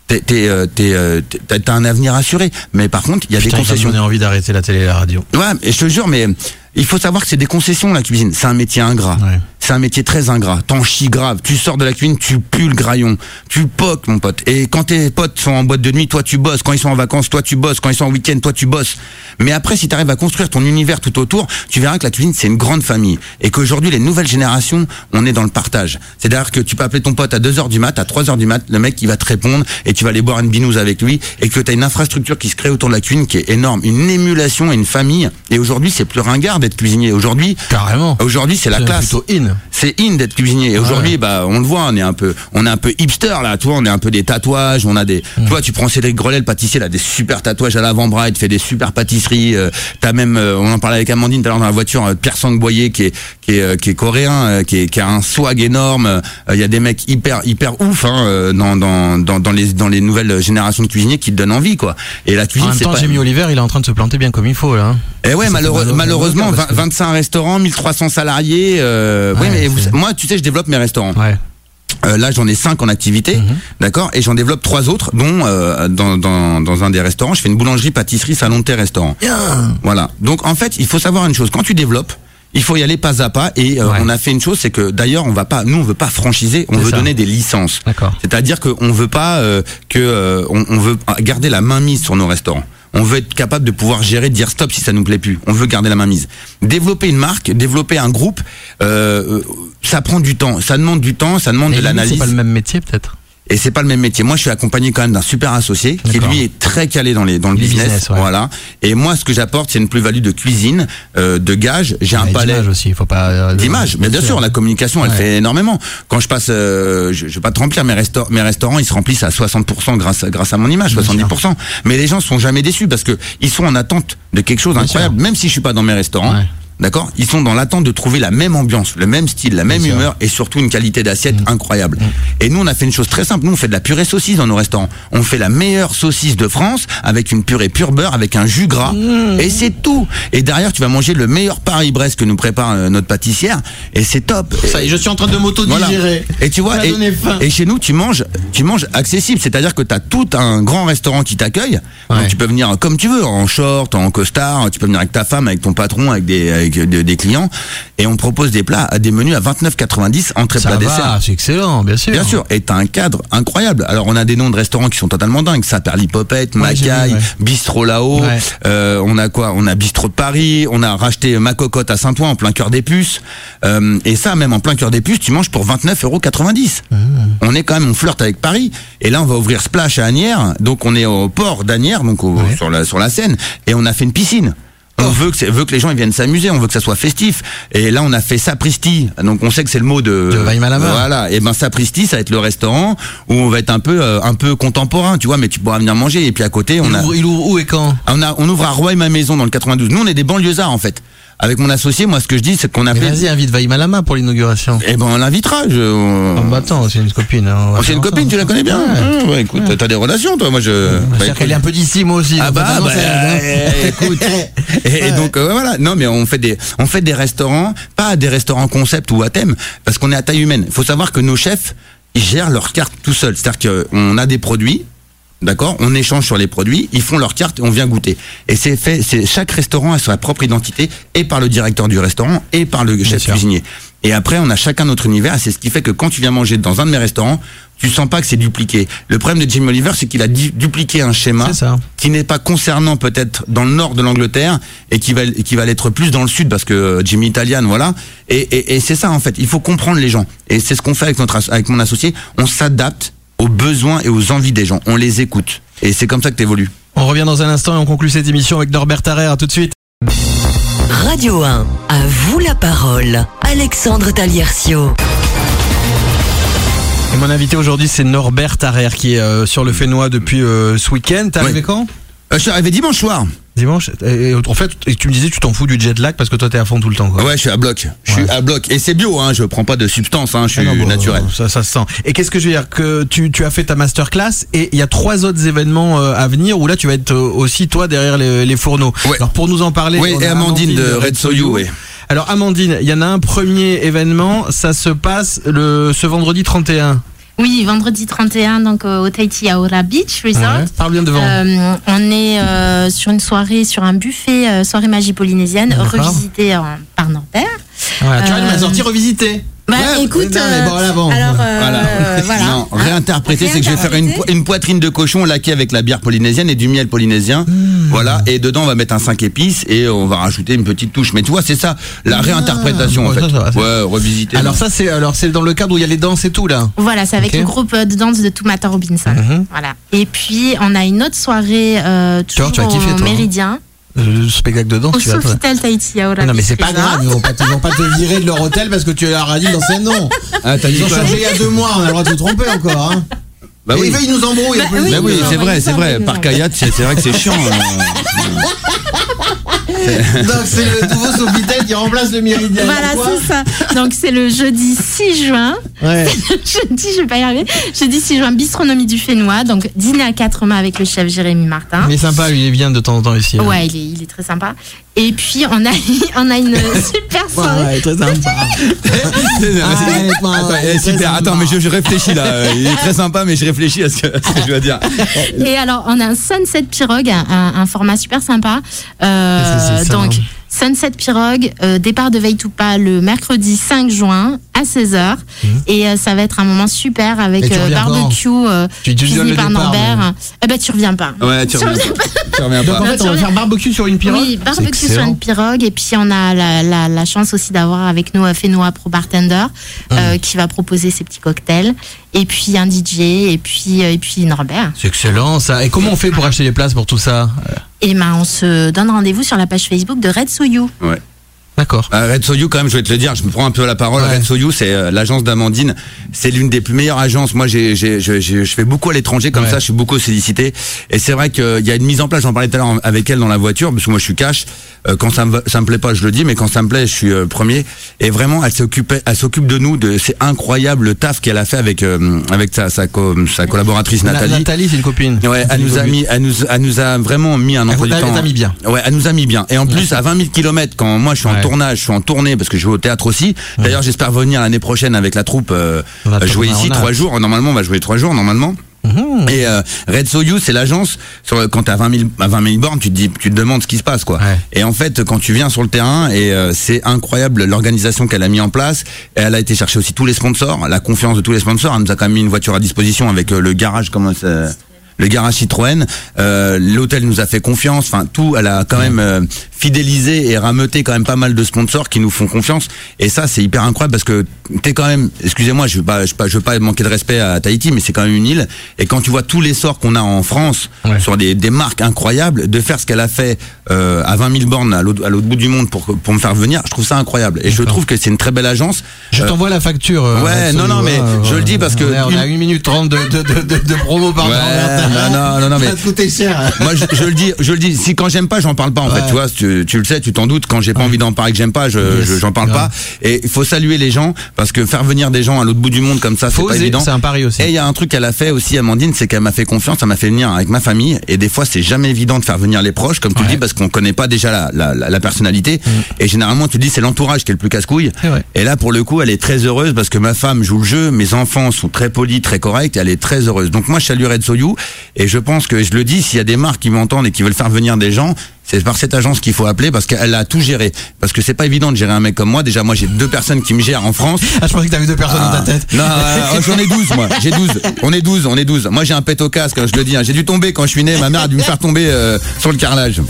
T'es, t'es, euh, euh, t'as un avenir assuré. Mais par contre, il y a Putain, des concessions. donner envie d'arrêter la télé et la radio. Ouais, et je te jure, mais il faut savoir que c'est des concessions la cuisine. C'est un métier ingrat. Ouais. C'est un métier très ingrat. T'en chies grave. Tu sors de la cuisine, tu pues le graillon. Tu poques, mon pote. Et quand tes potes sont en boîte de nuit, toi tu bosses. Quand ils sont en vacances, toi tu bosses. Quand ils sont en week-end, toi tu bosses. Mais après, si tu arrives à construire ton univers tout autour, tu verras que la cuisine c'est une grande famille. Et qu'aujourd'hui, les nouvelles générations, on est dans le partage. C'est-à-dire que tu peux appeler ton pote à 2h du mat, à 3h du mat, le mec il va te répondre et tu vas aller boire une binouse avec lui et que tu as une infrastructure qui se crée autour de la cuisine qui est énorme. Une émulation et une famille. Et aujourd'hui, c'est plus ringard d'être cuisinier. Aujourd'hui, Carrément. aujourd'hui c'est la classe in. c'est in d'être cuisinier. Et aujourd'hui, bah, on le voit, on est un peu, on est un peu hipster là. Tu vois, on est un peu des tatouages, on a des. Tu vois, tu prends Cédric Grelet, le pâtissier, là, des super tatouages à l'avant-bras, il te fait des super pâtisseries. euh, T'as même, euh, on en parlait avec Amandine tout à l'heure dans la voiture, euh, Pierre Sang Boyer qui est, qui est, euh, qui est coréen, qui, est, qui a un swag énorme. Il y a des mecs hyper, hyper ouf hein, dans, dans, dans, dans les, dans les nouvelles générations de cuisiniers qui te donnent envie, quoi. Et la En cuisine, même c'est temps, pas. Jimmy Oliver, il est en train de se planter bien comme il faut là. hein. Eh ouais, malheureux- malheureusement, mal au cœur, parce 20 que- 25 restaurants, 1300 salariés. Euh, oui, mais vous- moi, tu sais, je développe mes restaurants. Ouais. Euh, là, j'en ai cinq en activité, Mhm. d'accord, et j'en développe trois autres, dont euh, dans, dans, dans un des restaurants, je fais une boulangerie, pâtisserie, salon de thé, restaurant. Voilà. Donc, en fait, il faut savoir une chose. Quand tu développes, il faut y aller pas à pas. Et euh, Ouais. on a fait une chose, c'est que d'ailleurs, on va pas, nous, on veut pas franchiser, on veut ça. donner des licences. D'accord. C'est-à-dire qu'on veut pas euh, que euh, on, on veut garder la main mise sur nos restaurants. On veut être capable de pouvoir gérer, de dire stop si ça nous plaît plus. On veut garder la main mise. Développer une marque, développer un groupe, euh, euh, ça prend du temps. Ça demande du temps, ça demande Mais de l'analyse. C'est pas le même métier peut-être? Et c'est pas le même métier. Moi, je suis accompagné quand même d'un super associé qui lui est très calé dans les dans le business. business, ouais. Voilà. Et moi, ce que j'apporte, c'est une plus-value de cuisine, euh, de gage. J'ai un palais aussi, il faut pas. euh, d'image. Mais bien sûr, la communication, elle fait énormément. Quand je passe, euh, je, je vais pas te remplir mes, resta- mes restaurants, ils se remplissent à 60% grâce à, grâce à mon image, Bien 70%. Mais les gens sont jamais déçus parce que ils sont en attente de quelque chose d'incroyable. Même si je suis pas dans mes restaurants. Ouais. D'accord? Ils sont dans l'attente de trouver la même ambiance, le même style, la même. Mm. humeur et surtout une qualité d'assiette incroyable. Et nous, on a fait une chose très simple. Nous, on fait de la purée saucisse dans nos restaurants. On fait la meilleure saucisse de France avec une purée pure beurre, avec un jus gras. Mm. Et c'est tout. Et derrière, tu vas manger le meilleur Paris-Brest que nous prépare euh, notre pâtissière. Et c'est top. Ça y est, je suis en train de Voilà. m'auto-digérer. Et tu vois, et, et chez nous, tu manges, tu manges accessible, c'est-à-dire que tu as tout un grand restaurant qui t'accueille. Ouais. Donc tu peux venir comme tu veux, en short, en costard, tu peux venir avec ta femme, avec ton patron, avec des, avec de- des clients, et on propose des plats, à des menus à 29,90 entrée Ça plat dessert. c'est excellent, bien sûr. Bien sûr, et t'as un cadre incroyable. Alors on a des noms de restaurants qui sont totalement dingues. Saperli Popette, Ouais, j'ai Macaille, vu, ouais. Bistrot là-haut. Ouais. Euh, on a quoi? On a Bistrot de Paris. On a racheté Ma Cocotte à Saint-Ouen en plein cœur des puces. Euh, et ça, même en plein cœur des puces, tu manges pour 29,90 euros. Mmh. On est quand même, on flirte avec Paris. Et là, on va ouvrir Splash à Agnières. Donc on est au port d'Agnières, donc au- Ouais. sur la sur la Seine. Et on a fait une piscine. On veut que c'est- veut que les gens ils viennent s'amuser, on veut que ça soit festif. Et là on a fait sapristi. Donc on sait que c'est le mot de De Weimalamer. Voilà, et ben sapristi ça va être le restaurant où on va être un peu euh, un peu contemporain, tu vois, mais tu pourras venir manger et puis à côté on Il a ouvre, il ouvre où et quand? On a on ouvre à Roy ma maison dans le 92. Nous on est des banlieusards en fait. Avec mon associé, moi, ce que je dis, c'est qu'on appelle. vas-y, invite Vaïma Lama pour l'inauguration. Eh ben, on l'invitera. Je... Oh, bah attends, c'est une copine. hein, Oh, c'est une copine, tu la connais bien Ouais. Ah, ouais, écoute, t'as des relations, toi. Moi, je. Bah, C'est-à-dire qu'elle est un peu d'ici, moi aussi. Ah bah, bah, hein. euh, écoute. Et, et donc euh, voilà. Non mais on fait des on fait des restaurants, pas des restaurants concept ou à thème, parce qu'on est à taille humaine. Il faut savoir que nos chefs ils gèrent leur carte tout seuls. C'est-à-dire qu'on a des produits. D'accord, on échange sur les produits, ils font leur carte et on vient goûter. Et c'est fait, c'est chaque restaurant a sa propre identité et par le directeur du restaurant et par le chef cuisinier. Et après, on a chacun notre univers. et C'est ce qui fait que quand tu viens manger dans un de mes restaurants, tu sens pas que c'est dupliqué. Le problème de Jimmy Oliver, c'est qu'il a du- dupliqué un schéma qui n'est pas concernant peut-être dans le nord de l'Angleterre et qui va qui va l'être plus dans le sud parce que euh, Jimmy Italian voilà et, et, et c'est ça en fait il faut comprendre les gens et c'est ce qu'on fait avec notre avec mon associé on s'adapte aux besoins et aux envies des gens on les écoute et c'est comme ça que t'évolues On revient dans un instant et on conclut cette émission avec Norbert Tarrer. À tout de suite. Radio 1, à vous la parole. Alexandre Taliercio. Et mon invité aujourd'hui, c'est Norbert Tarrer qui est euh, sur le Fénois depuis euh, ce week-end. T'es arrivé Ouais. quand? Euh, je suis arrivé dimanche soir Dimanche. Et, en fait, tu me disais, tu t'en fous du jet lag parce que toi, t'es à fond tout le temps. Quoi. ouais je suis à bloc je suis Ouais. à bloc et c'est bio hein je prends pas de substance hein je suis Ah non, bon, naturel Ça, ça se sent. Et qu'est-ce que je veux dire? Que tu, tu as fait ta masterclass et il y a trois autres événements euh, à venir où là tu vas être euh, aussi toi derrière les, les fourneaux. Ouais. Alors pour nous en parler. oui et Amandine de Red Soyou Alors Amandine, il y en a un premier événement, ça se passe le ce vendredi 31. Oui, vendredi 31, donc euh, au Tahiti Aura Beach Resort. Ouais. Parle bien devant. Euh, on est euh, sur une soirée, sur un buffet, euh, soirée magie polynésienne, D'accord. revisité en- par Norbert. Voilà, tu vois, il m'a euh, sorti revisité. Bah Ouais, écoute, non, mais bon, là, bon. alors euh, Voilà. voilà. Non, réinterpréter, c'est que je vais faire une, po- une poitrine de cochon laquée avec la bière polynésienne et du miel polynésien. Hmm. Voilà. Et dedans, on va mettre un 5 épices et on va rajouter une petite touche. Mais tu vois, c'est ça, la réinterprétation, en fait. ça, ça va, ça. ouais, revisiter. Alors ça c'est alors c'est dans le cadre où il y a les danses et tout là. Voilà, c'est avec le groupe euh, de danse de Toumata Robinson. Mhm. Voilà. Et puis on a une autre soirée euh, vois, toujours tu vas kiffer, au toi, hein. Méridien, Le spectacle de danse au tu vas. Sofitel Tahiti Aura Non mais c'est pas grave, ils vont pas, ils vont pas te virer de leur hôtel parce que tu leur as dit dans ses noms. Ah, Ils ont changé il y a deux mois, on a le droit de se tromper encore. Hein. Bah Et oui. ils nous embrouillent. en Bah oui, Bah oui, c'est vrai, c'est vrai. Par Kayat, c'est c'est vrai que c'est chiant. Donc c'est le nouveau Sofitel qui remplace le Méridien. Voilà, c'est ça. Donc c'est le jeudi 6 juin. Ouais. jeudi, je vais pas y arriver. Jeudi 6 juin, bistronomie du Fénois. Donc dîner à quatre mains avec le chef Jérémy Martin. Il est sympa, lui, il vient de temps en temps ici. hein. Ouais, il est, il est très sympa. Et puis on a, on a une super Ouais, soirée. ouais, très sympa. Ah, Attends, ouais, eh, très super. sympa. Attends, mais je, je réfléchis là. Il est très sympa, mais je réfléchis à ce que, à ce que je dois dire. Et alors on a un Sunset Pirogue, un, format super sympa. Euh, donc hein Sunset Pirogue, euh, départ de Veitupa le mercredi 5 juin à 16h. Et euh, ça va être un moment super avec tu euh, barbecue euh, Tu- tu le par Norbert. Eh ben tu reviens pas. Ouais, tu reviens pas. Tu reviens Donc en fait, on va faire barbecue sur une pirogue. Oui, barbecue sur une pirogue. Et puis, on a la, la, la chance aussi d'avoir avec nous Fenoa Pro Bartender euh, qui va proposer ses petits cocktails. Et puis, un DJ. Et puis, euh, et puis Norbert. C'est excellent ça. Et comment on fait pour acheter les places pour tout ça? Et ben, on se donne rendez-vous sur la page Facebook de Red Soyou. Ouais. D'accord. Ah, Red Soyou, quand même, je vais te le dire, je me prends un peu la parole. Ouais. Red Soyou, c'est euh, l'agence d'Amandine. C'est l'une des plus meilleures agences. Moi, j'ai, j'ai, je, fais beaucoup à l'étranger, comme Ouais. ça, je suis beaucoup sollicité. Et c'est vrai qu'il y a une mise en place, j'en parlais tout à l'heure avec elle dans la voiture, parce que moi, je suis cash. Euh, quand ça me, ça me plaît pas, je le dis, mais quand ça me plaît, je suis euh, premier. Et vraiment, elle s'occupe, elle s'occupe de nous. De, c'est incroyable le taf qu'elle a fait avec, euh, avec sa, sa, co- sa collaboratrice Na- Nathalie. Nathalie, c'est une copine. Ouais, elle nous a mis, elle nous, elle nous a vraiment mis un Elle emploi du elle temps. t'a mis bien. Ouais, elle nous a mis bien. Et en plus, à 20 000 kilomètres, quand moi je suis en Ouais. tournage, je suis en tournée parce que je vais au théâtre aussi. D'ailleurs, j'espère venir l'année prochaine avec la troupe euh, euh, jouer ici en trois jours. Normalement, on va jouer trois jours normalement. Mhm. Et euh, Red Soyou, c'est l'agence. sur- Quand t'as 20 000, à 20 000 bornes, tu te dis, tu te demandes ce qui se passe, quoi. Ouais. Et en fait, quand tu viens sur le terrain, et euh, c'est incroyable l'organisation qu'elle a mis en place. Et elle a été chercher aussi tous les sponsors, la confiance de tous les sponsors. Elle nous a quand même mis une voiture à disposition avec euh, le garage, comment ça le garage Citroën, euh, l'hôtel nous a fait confiance, enfin tout, elle a quand même fidélisé et rameuté quand même pas mal de sponsors qui nous font confiance et ça c'est hyper incroyable parce que t'es quand même, excusez-moi, je veux pas, je veux pas, je veux pas manquer de respect à Tahiti, mais c'est quand même une île et quand tu vois tous les sorts qu'on a en France Ouais. sur des, des marques incroyables, de faire ce qu'elle a fait euh, à 20 000 bornes à l'autre à l'autre bout du monde pour pour me faire venir, je trouve ça incroyable et je trouve que c'est une très belle agence. Je Euh, t'envoie la facture. euh, ouais, non, non, mais je le dis parce que On à une- 1 minute 30 de, de, de, promo par Ouais, non, non, non, mais- Ça te cher. Moi, je, je le dis, je le dis. Si quand j'aime pas, j'en parle pas en Ouais. fait. Tu vois, tu- le sais, tu t'en doutes. Quand j'ai pas envie d'en parler, que j'aime pas, je, Yes. parle pas. Et il faut saluer les gens parce que faire venir des gens à l'autre bout du monde comme ça, c'est pas évident. c'est un pari aussi. Et il y a un truc qu'elle a fait aussi, Amandine, c'est qu'elle m'a fait confiance, elle m'a fait venir avec ma famille. Et des fois, c'est jamais évident de faire venir les proches, comme tu Ouais. Mm. dis, parce qu'on connaît pas déjà la, la, la, la personnalité. Et généralement, tu dis, c'est l'entourage qui est le plus casse-couille. Et là, pour le coup, elle est très heureuse parce que ma femme joue le jeu, mes enfants sont très polis, très corrects, et elle est très heureuse. Donc moi, je saluerai de Soyou, et je pense que je le dis, s'il y a des marques qui m'entendent et qui veulent faire venir des gens, c'est par cette agence qu'il faut appeler parce qu'elle a tout géré. Parce que c'est pas évident de gérer un mec comme moi. Déjà, moi, j'ai deux personnes qui me gèrent en France. Ah, je pensais que t'avais deux personnes dans ta tête. Non, euh, j'en ai 12 moi. J'ai 12. On est 12, on est 12. Moi j'ai un pet au casque, hein, je le dis. hein. J'ai dû tomber quand je suis né. Ma mère a dû me faire tomber euh, sur le carrelage.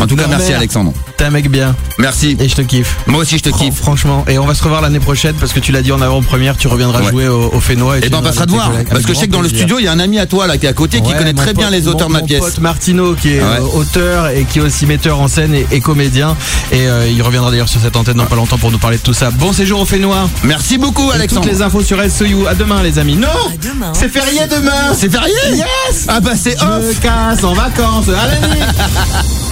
En tout cas, Non, merci merde. Alexandre. T'es un mec bien. Merci. Et je te kiffe. Moi aussi je te Fran- kiffe. Franchement. Et on va se revoir l'année prochaine parce que tu l'as dit en avant-première, tu reviendras Ouais. jouer au, au Fénois. Et tu ben on passera te voir. Parce que je sais que dans le studio, il y a un ami à toi là qui est à côté qui connaît très bien les auteurs de ma pièce. Martino qui est euh, auteur et qui est aussi metteur en scène et, et comédien et euh, il reviendra d'ailleurs sur cette antenne dans pas longtemps pour nous parler de tout ça. Bon séjour au Fénois. Merci beaucoup Et Alexandre. Toutes les infos sur SOU. À demain les amis. Non, À demain. c'est férié demain. C'est férié? Yes. Ah bah c'est off casse en vacances. À la nuit.